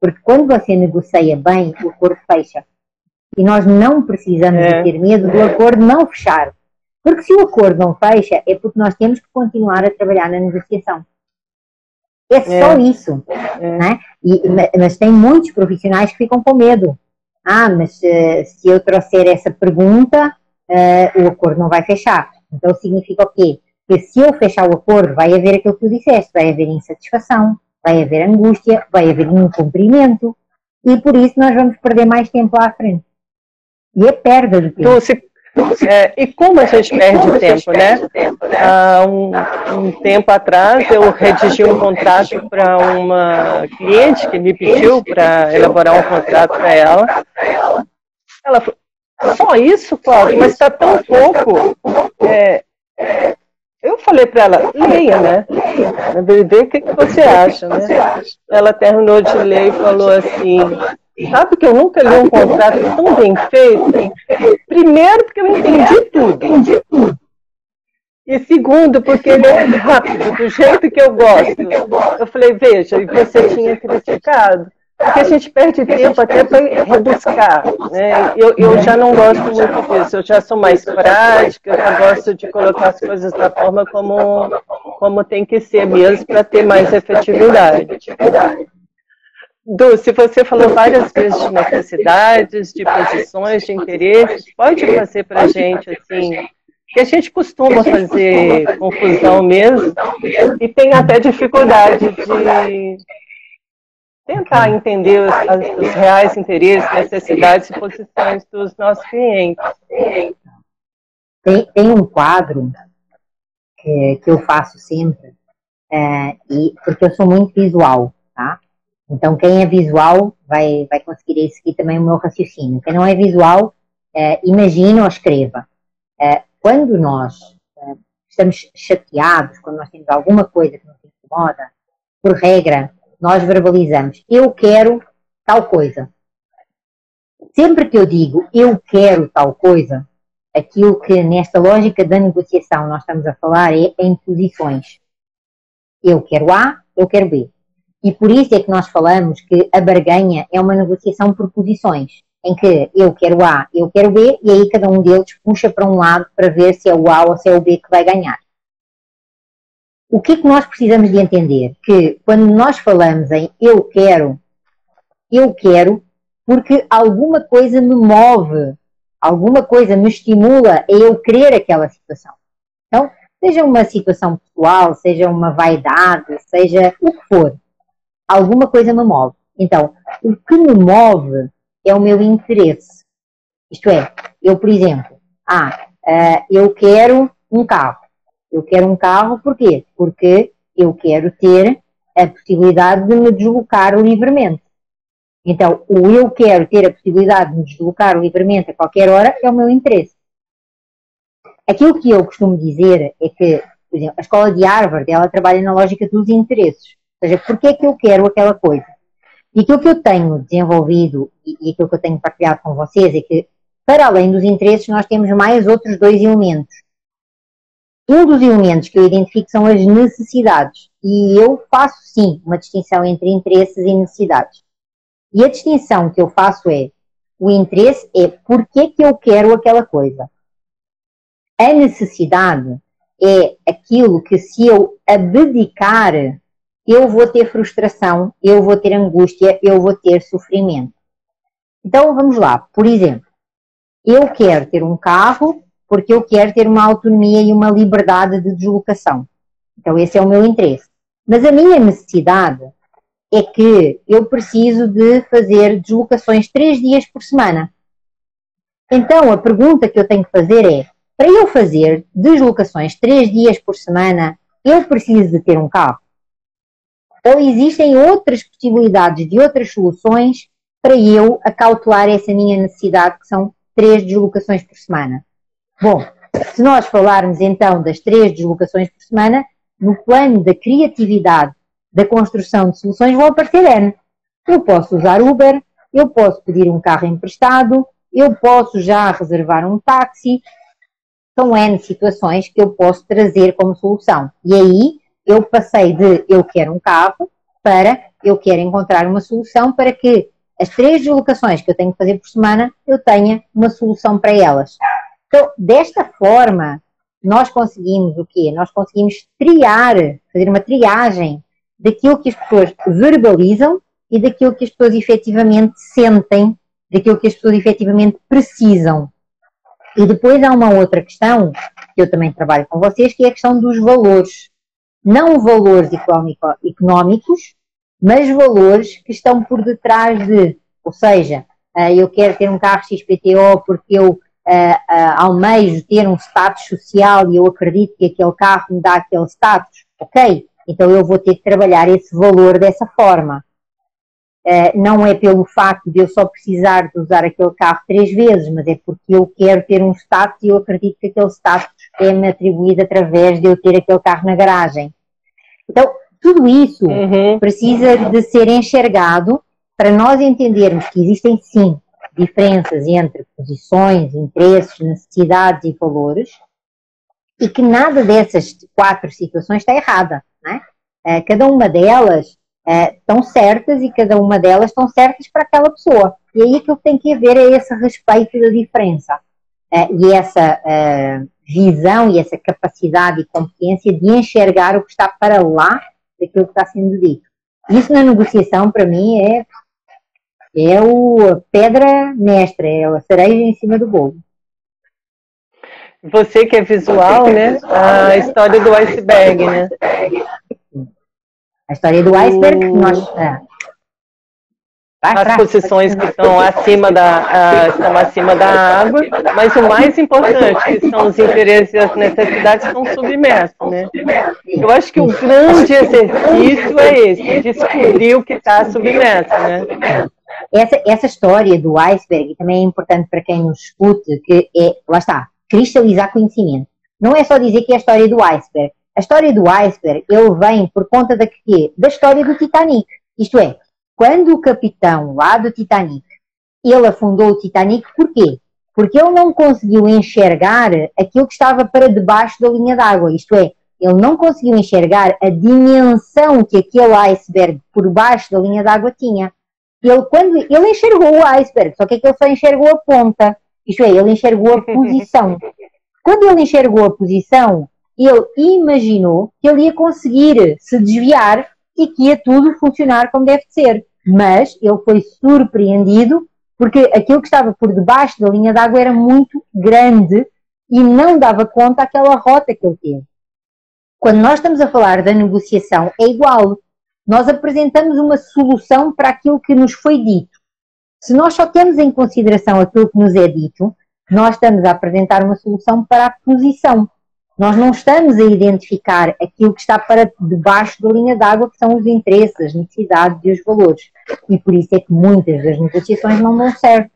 Porque quando você negocia bem, o acordo fecha. E nós não precisamos é. ter medo do acordo não fechar. Porque se o acordo não fecha, é porque nós temos que continuar a trabalhar na negociação. É, é. só isso. É. Né? E, mas tem muitos profissionais que ficam com medo. Ah, mas uh, se eu trouxer essa pergunta, uh, o acordo não vai fechar. Então significa o quê? Que se eu fechar o acordo, vai haver aquilo que tu disseste, vai haver insatisfação, vai haver angústia, vai haver incumprimento, e por isso nós vamos perder mais tempo lá à frente. E é perda de tempo. Então, É, e como a gente perde tempo, né? Há um, um tempo atrás eu redigi um contrato para uma cliente que me pediu para elaborar um contrato para ela. Ela falou, só isso, Cláudio, mas está tão pouco. É, eu falei para ela, leia, né? Vê o que, que você acha, né? Ela terminou de ler e falou assim, Sabe que eu nunca li um contrato tão bem feito? Primeiro, porque eu entendi tudo. E segundo, porque ele é rápido, do jeito que eu gosto. Eu falei, veja, e você tinha criticado. Porque a gente perde tempo até para rebuscar. Né? Eu, eu já não gosto muito disso, eu já sou mais prática, eu já gosto de colocar as coisas da forma como, como tem que ser mesmo para ter mais efetividade. Dulce, você falou várias vezes de necessidades, de posições, de interesses. Pode fazer para a gente, assim, que a gente costuma fazer confusão mesmo e tem até dificuldade de tentar entender os, os reais interesses, necessidades e posições dos nossos clientes. Tem, tem um quadro que, que eu faço sempre, é, e, porque eu sou muito visual, tá? Então, quem é visual vai, vai conseguir seguir também o meu raciocínio. Quem não é visual, é, imagine ou escreva. É, quando nós é, estamos chateados, quando nós temos alguma coisa que nos incomoda, por regra, nós verbalizamos: eu quero tal coisa. Sempre que eu digo eu quero tal coisa, aquilo que nesta lógica da negociação nós estamos a falar é em posições. Eu quero A, eu quero B. E por isso é que nós falamos que a barganha é uma negociação por posições, em que eu quero A, eu quero B, e aí cada um deles puxa para um lado para ver se é o A ou se é o B que vai ganhar. O que é que nós precisamos de entender? Que quando nós falamos em eu quero, eu quero porque alguma coisa me move, alguma coisa me estimula a eu querer aquela situação. Então, seja uma situação pessoal, seja uma vaidade, seja o que for, alguma coisa me move. Então, o que me move é o meu interesse. Isto é, eu, por exemplo, ah, uh, eu quero um carro. Eu quero um carro porquê? Porque eu quero ter a possibilidade de me deslocar livremente. Então, o eu quero ter a possibilidade de me deslocar livremente a qualquer hora é o meu interesse. Aquilo que eu costumo dizer é que, por exemplo, a escola de Harvard, ela trabalha na lógica dos interesses. Ou seja, porquê é que eu quero aquela coisa? E aquilo que eu tenho desenvolvido e, aquilo que eu tenho partilhado com vocês é que, para além dos interesses, nós temos mais outros dois elementos. Um dos elementos que eu identifico são as necessidades. E eu faço, sim, uma distinção entre interesses e necessidades. E a distinção que eu faço é, o interesse é porquê que eu quero aquela coisa. A necessidade é aquilo que se eu abdicar eu vou ter frustração, eu vou ter angústia, eu vou ter sofrimento. Então vamos lá, por exemplo, eu quero ter um carro porque eu quero ter uma autonomia e uma liberdade de deslocação. Então esse é o meu interesse. Mas a minha necessidade é que eu preciso de fazer deslocações três dias por semana. Então a pergunta que eu tenho que fazer é: para eu fazer deslocações três dias por semana, eu preciso de ter um carro? ou existem outras possibilidades de outras soluções para eu acautelar essa minha necessidade, que são três deslocações por semana. Bom, se nós falarmos então das três deslocações por semana, no plano da criatividade da construção de soluções vão aparecer N. Eu posso usar Uber, eu posso pedir um carro emprestado, eu posso já reservar um táxi. São N situações que eu posso trazer como solução. E aí eu passei de eu quero um carro para eu quero encontrar uma solução para que as três deslocações que eu tenho que fazer por semana eu tenha uma solução para elas. Então, desta forma, nós conseguimos o quê? Nós conseguimos triar, fazer uma triagem daquilo que as pessoas verbalizam e daquilo que as pessoas efetivamente sentem, daquilo que as pessoas efetivamente precisam. E depois há uma outra questão, que eu também trabalho com vocês, que é a questão dos valores não valores económicos, mas valores que estão por detrás de, ou seja, eh, eu quero ter um carro XPTO porque eu uh, uh, almejo ter um status social e eu acredito que aquele carro me dá aquele status, ok, então eu vou ter que trabalhar esse valor dessa forma. Uh, não é pelo facto de eu só precisar de usar aquele carro três vezes, mas é porque eu quero ter um status e eu acredito que aquele status é-me atribuído através de eu ter aquele carro na garagem. Então, tudo isso uhum. precisa de ser enxergado para nós entendermos que existem sim diferenças entre posições, interesses, necessidades e valores e que nada dessas quatro situações está errada. Né? Cada uma delas é, estão certas e cada uma delas estão certas para aquela pessoa. E aí aquilo que tem que haver é esse respeito da diferença é, e essa é, visão e essa capacidade e competência de enxergar o que está para lá daquilo que está sendo dito. Isso na negociação, para mim, é, é o pedra mestra, é a cereja em cima do bolo. Você que é visual, né? A história do iceberg, né? A história do iceberg, o... nós, é, as posições que estão acima da, estão acima da água, mas o mais importante, que são os interesses e as necessidades, estão submersos, né? Eu acho que o grande exercício é esse, descobrir o que está submerso, né? Essa, essa história do iceberg também é importante para quem nos escute, que é, lá está, cristalizar conhecimento. Não é só dizer que é a história do iceberg. A história do iceberg, ele vem por conta da, quê? da história do Titanic. Isto é, quando o capitão lá do Titanic, ele afundou o Titanic, porquê? Porque ele não conseguiu enxergar aquilo que estava para debaixo da linha d'água, isto é, ele não conseguiu enxergar a dimensão que aquele iceberg por baixo da linha d'água tinha. Ele, quando, ele enxergou o iceberg, só que é que ele só enxergou a ponta, isto é, ele enxergou a posição. Quando ele enxergou a posição, ele imaginou que ele ia conseguir se desviar e que ia tudo funcionar como deve ser mas ele foi surpreendido porque aquilo que estava por debaixo da linha d'água era muito grande e não dava conta daquela rota que ele teve. Quando nós estamos a falar da negociação, é igual. Nós apresentamos uma solução para aquilo que nos foi dito. Se nós só temos em consideração aquilo que nos é dito, nós estamos a apresentar uma solução para a posição. Nós não estamos a identificar aquilo que está para debaixo da linha d'água, que são os interesses, as necessidades e os valores. E por isso é que muitas das negociações não dão certo.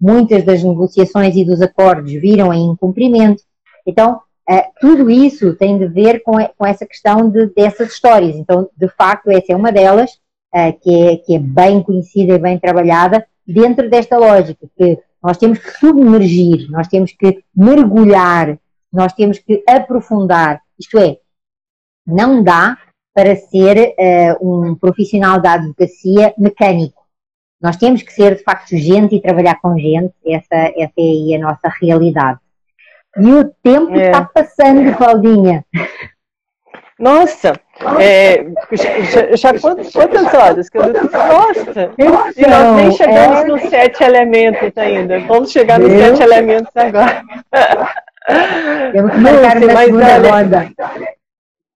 Muitas das negociações e dos acordos viram em incumprimento. Então, Uh, tudo isso tem de ver com, com essa questão de, dessas histórias. Então, de facto, essa é uma delas, uh, que, é, que é bem conhecida e bem trabalhada, dentro desta lógica, que nós temos que submergir, nós temos que mergulhar nós temos que aprofundar, isto é, não dá para ser uh, um profissional da advocacia mecânico. Nós temos que ser, de facto, gente e trabalhar com gente, essa, essa é a nossa realidade. E o tempo é. está passando, Claudinha. Nossa, é, já, já quantas, quantas, horas que eu Nossa! Então, e nós nem chegamos é... nos sete elementos ainda. Vamos chegar nos sete elementos agora. Temos que marcar uma segunda roda.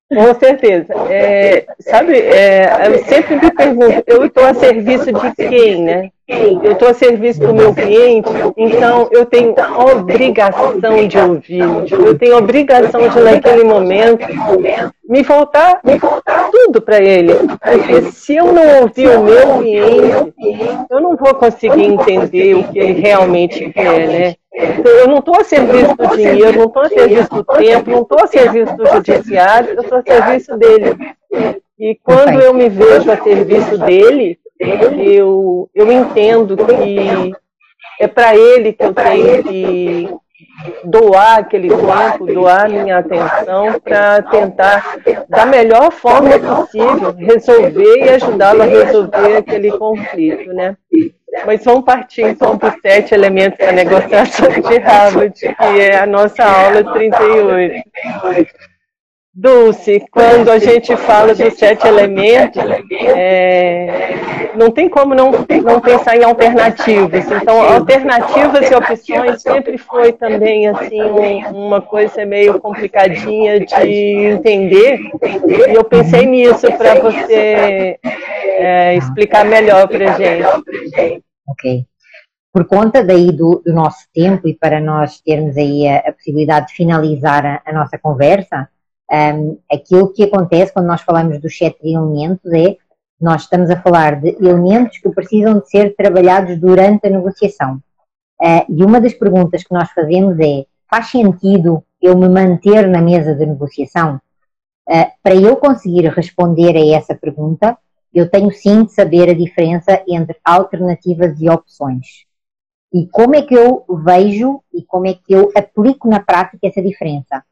Com certeza. É, sabe, é, eu sempre me pergunto, eu estou a serviço de quem, né? Eu estou a serviço do meu cliente, então eu tenho obrigação de ouvir, eu tenho obrigação de, naquele momento, me voltar, tudo para ele. Porque se eu não ouvir o meu cliente, eu não vou conseguir entender o que ele realmente quer, né? Eu não estou a serviço do dinheiro, não estou a serviço do tempo, não estou a serviço do judiciário, eu estou a serviço dele. E quando eu me vejo a serviço dele, eu, eu entendo que é para ele que eu tenho que doar aquele tempo, doar minha atenção para tentar, da melhor forma possível, resolver e ajudá-lo a resolver aquele conflito, né? Mas vamos partir então para os sete elementos da negociação de Harvard, que é a nossa aula 38. Dulce, quando a gente fala dos sete elementos, é, não tem como não, não pensar em alternativas. Então, alternativas e opções sempre foi também assim um, uma coisa meio complicadinha de entender. E eu pensei nisso para você é, explicar melhor para gente. Ok. por conta daí do, do, nosso tempo e para nós termos aí a, a possibilidade de finalizar a, a nossa conversa, um, aquilo que acontece quando nós falamos dos sete elementos é nós estamos a falar de elementos que precisam de ser trabalhados durante a negociação. Uh, e uma das perguntas que nós fazemos é: faz sentido eu me manter na mesa de negociação? Uh, para eu conseguir responder a essa pergunta, eu tenho sim de saber a diferença entre alternativas e opções. E como é que eu vejo e como é que eu aplico na prática essa diferença?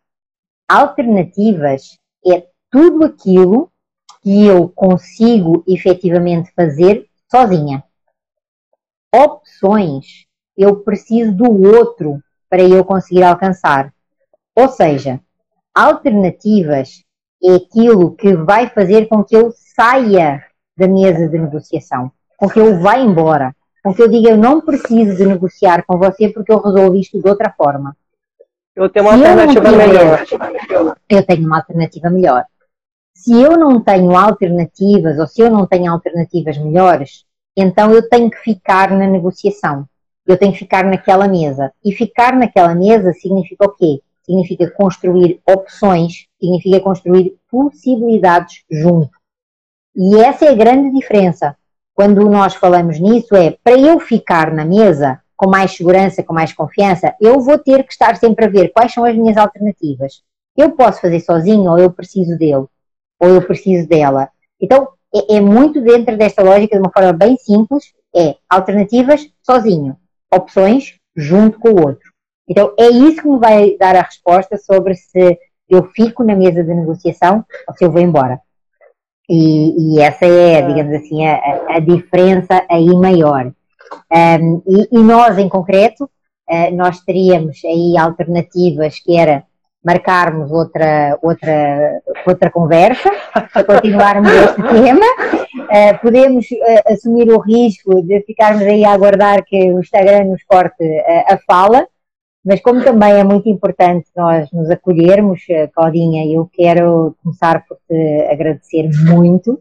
Alternativas é tudo aquilo que eu consigo efetivamente fazer sozinha. Opções, eu preciso do outro para eu conseguir alcançar. Ou seja, alternativas é aquilo que vai fazer com que eu saia da mesa de negociação, com que eu vá embora, com que eu diga eu não preciso de negociar com você porque eu resolvi isto de outra forma. Eu tenho uma alternativa tiver, melhor. Eu tenho uma alternativa melhor. Se eu não tenho alternativas ou se eu não tenho alternativas melhores, então eu tenho que ficar na negociação. Eu tenho que ficar naquela mesa. E ficar naquela mesa significa o quê? Significa construir opções, significa construir possibilidades junto. E essa é a grande diferença. Quando nós falamos nisso, é para eu ficar na mesa com mais segurança, com mais confiança, eu vou ter que estar sempre a ver quais são as minhas alternativas. Eu posso fazer sozinho ou eu preciso dele, ou eu preciso dela. Então, é, é muito dentro desta lógica, de uma forma bem simples, é alternativas sozinho, opções junto com o outro. Então, é isso que me vai dar a resposta sobre se eu fico na mesa de negociação ou se eu vou embora. E, e essa é, digamos assim, a, a diferença aí maior. Um, e, e, nós, em concreto, uh, nós teríamos aí alternativas que era marcarmos outra, outra, outra conversa para continuarmos este tema. Uh, podemos uh, assumir o risco de ficarmos aí a aguardar que o Instagram nos corte a fala, mas como também é muito importante nós nos acolhermos, Claudinha, eu quero começar por te agradecer muito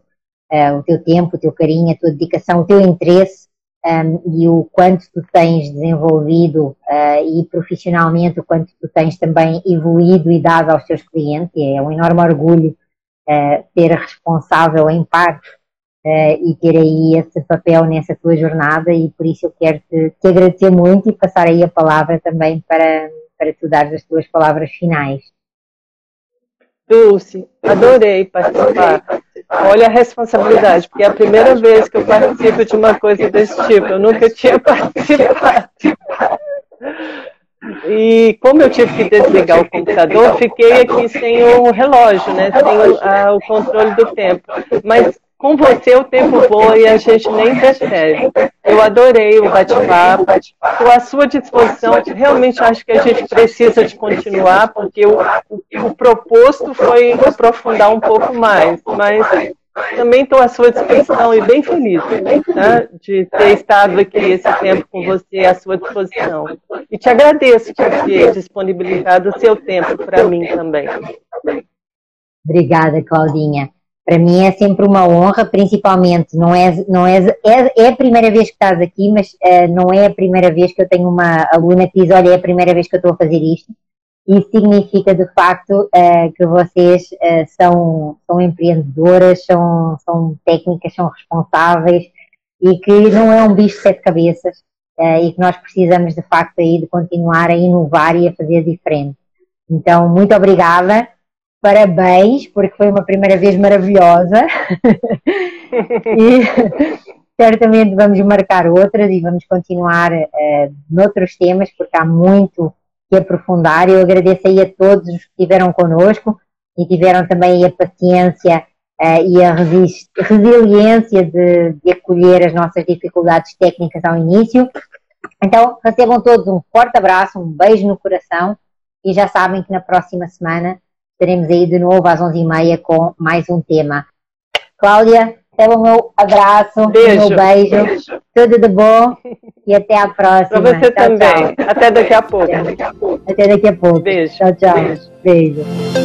uh, o teu tempo, o teu carinho, a tua dedicação, o teu interesse um, e o quanto tu tens desenvolvido uh, e profissionalmente o quanto tu tens também evoluído e dado aos teus clientes. É um enorme orgulho uh, ser responsável em parte uh, e ter aí esse papel nessa tua jornada e por isso eu quero te, te agradecer muito e passar aí a palavra também para, para tu dar as tuas palavras finais. Dulce, adorei participar. Olha a responsabilidade, porque é a primeira vez que eu participo de uma coisa desse tipo. Eu nunca tinha participado. E como eu tive que desligar o computador, fiquei aqui sem o relógio, né? Sem o, a, o controle do tempo. Mas com você o tempo voa e a gente nem percebe. Eu adorei o bate-papo, estou à sua disposição. Realmente acho que a gente precisa de continuar, porque o, o, o proposto foi aprofundar um pouco mais, mas também estou à sua disposição e bem feliz né, de ter estado aqui esse tempo com você à sua disposição. E te agradeço por ter disponibilizado o seu tempo para mim também. Obrigada, Claudinha para mim é sempre uma honra, principalmente, não é, não é, é, é a primeira vez que estás aqui, mas uh, não é a primeira vez que eu tenho uma aluna que diz, olha, é a primeira vez que eu estou a fazer isto. Isso significa, de facto, uh, que vocês uh, são, são empreendedoras, são, são técnicas, são responsáveis e que não é um bicho de sete cabeças e que nós precisamos, de facto, aí de continuar a inovar e a fazer diferente. Então, muito obrigada parabéns, porque foi uma primeira vez maravilhosa. e certamente vamos marcar outras e vamos continuar uh, noutros temas, porque há muito que aprofundar. Eu agradeço aí a todos os que estiveram connosco e tiveram também a paciência uh, e a resiliência de, de acolher as nossas dificuldades técnicas ao início. Então, recebam todos um forte abraço, um beijo no coração e já sabem que na próxima semana estaremos aí de novo às 11h30 com mais um tema. Cláudia, receba o meu abraço, beijo. o meu beijo. beijo. Tudo de bom e até a próxima. Para você tchau, também. Tchau. Até daqui a pouco. Até daqui a pouco. Beijo. Tchau, tchau. beijo. beijo.